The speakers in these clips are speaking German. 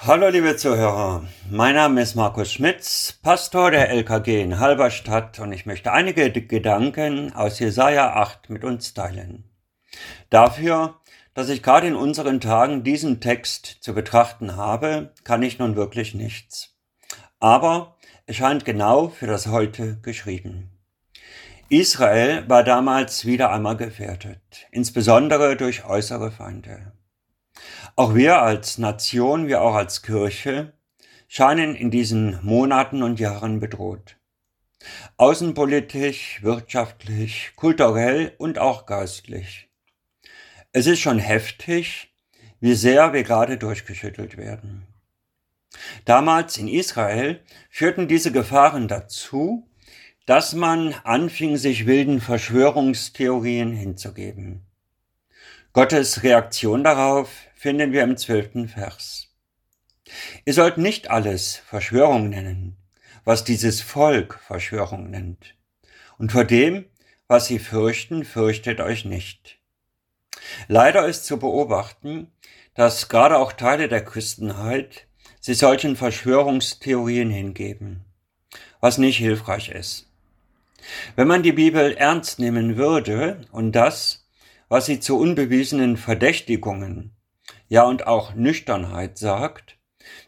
Hallo liebe Zuhörer, mein Name ist Markus Schmitz, Pastor der LKG in Halberstadt und ich möchte einige Gedanken aus Jesaja 8 mit uns teilen. Dafür, dass ich gerade in unseren Tagen diesen Text zu betrachten habe, kann ich nun wirklich nichts. Aber es scheint genau für das heute geschrieben. Israel war damals wieder einmal gefährdet, insbesondere durch äußere Feinde. Auch wir als Nation, wir auch als Kirche, scheinen in diesen Monaten und Jahren bedroht. Außenpolitisch, wirtschaftlich, kulturell und auch geistlich. Es ist schon heftig, wie sehr wir gerade durchgeschüttelt werden. Damals in Israel führten diese Gefahren dazu, dass man anfing, sich wilden Verschwörungstheorien hinzugeben. Gottes Reaktion darauf finden wir im zwölften Vers. Ihr sollt nicht alles Verschwörung nennen, was dieses Volk Verschwörung nennt. Und vor dem, was sie fürchten, fürchtet euch nicht. Leider ist zu beobachten, dass gerade auch Teile der Christenheit sich solchen Verschwörungstheorien hingeben, was nicht hilfreich ist. Wenn man die Bibel ernst nehmen würde und das, was sie zu unbewiesenen Verdächtigungen, ja und auch Nüchternheit sagt,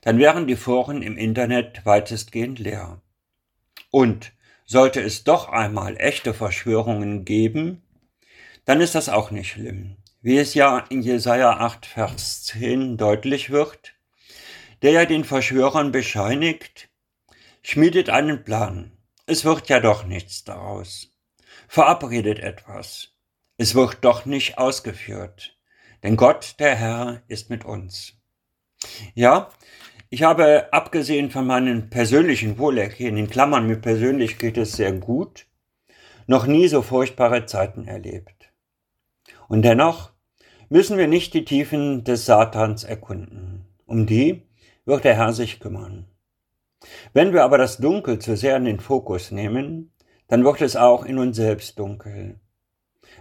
dann wären die Foren im Internet weitestgehend leer. Und sollte es doch einmal echte Verschwörungen geben, dann ist das auch nicht schlimm. Wie es ja in Jesaja 8, Vers 10 deutlich wird, der ja den Verschwörern bescheinigt, schmiedet einen Plan. Es wird ja doch nichts daraus. Verabredet etwas. Es wird doch nicht ausgeführt, denn Gott, der Herr, ist mit uns. Ja, ich habe abgesehen von meinem persönlichen Wohlergehen, in Klammern mir persönlich geht es sehr gut, noch nie so furchtbare Zeiten erlebt. Und dennoch müssen wir nicht die Tiefen des Satans erkunden. Um die wird der Herr sich kümmern. Wenn wir aber das Dunkel zu sehr in den Fokus nehmen, dann wird es auch in uns selbst dunkel.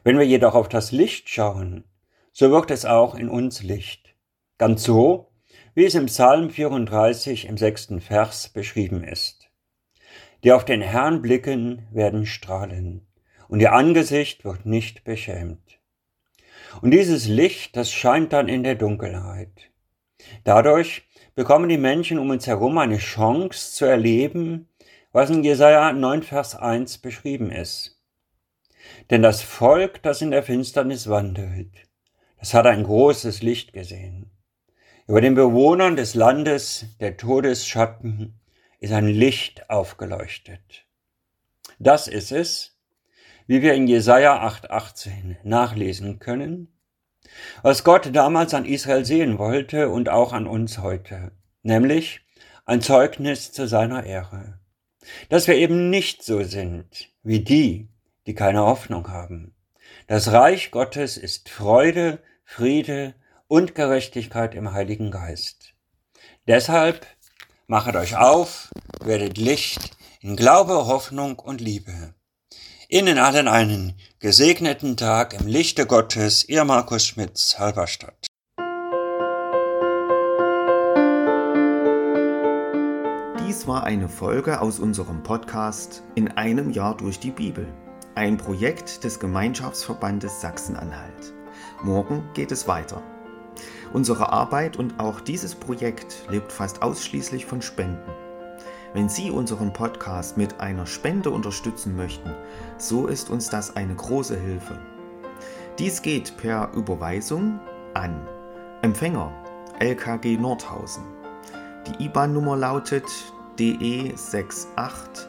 Wenn wir jedoch auf das Licht schauen, so wird es auch in uns Licht. Ganz so, wie es im Psalm 34 im sechsten Vers beschrieben ist. Die auf den Herrn blicken, werden strahlen, und ihr Angesicht wird nicht beschämt. Und dieses Licht, das scheint dann in der Dunkelheit. Dadurch bekommen die Menschen um uns herum eine Chance zu erleben, was in Jesaja 9 Vers 1 beschrieben ist. Denn das Volk, das in der Finsternis wandelt, das hat ein großes Licht gesehen. Über den Bewohnern des Landes der Todesschatten ist ein Licht aufgeleuchtet. Das ist es, wie wir in Jesaja 8,18 nachlesen können, was Gott damals an Israel sehen wollte und auch an uns heute, nämlich ein Zeugnis zu seiner Ehre. Dass wir eben nicht so sind wie die, die keine Hoffnung haben. Das Reich Gottes ist Freude, Friede und Gerechtigkeit im Heiligen Geist. Deshalb machet euch auf, werdet Licht in Glaube, Hoffnung und Liebe. Ihnen allen einen gesegneten Tag im Lichte Gottes, Ihr Markus Schmitz, Halberstadt. Dies war eine Folge aus unserem Podcast In einem Jahr durch die Bibel ein Projekt des Gemeinschaftsverbandes Sachsen-Anhalt. Morgen geht es weiter. Unsere Arbeit und auch dieses Projekt lebt fast ausschließlich von Spenden. Wenn Sie unseren Podcast mit einer Spende unterstützen möchten, so ist uns das eine große Hilfe. Dies geht per Überweisung an Empfänger LKG Nordhausen. Die IBAN-Nummer lautet DE 68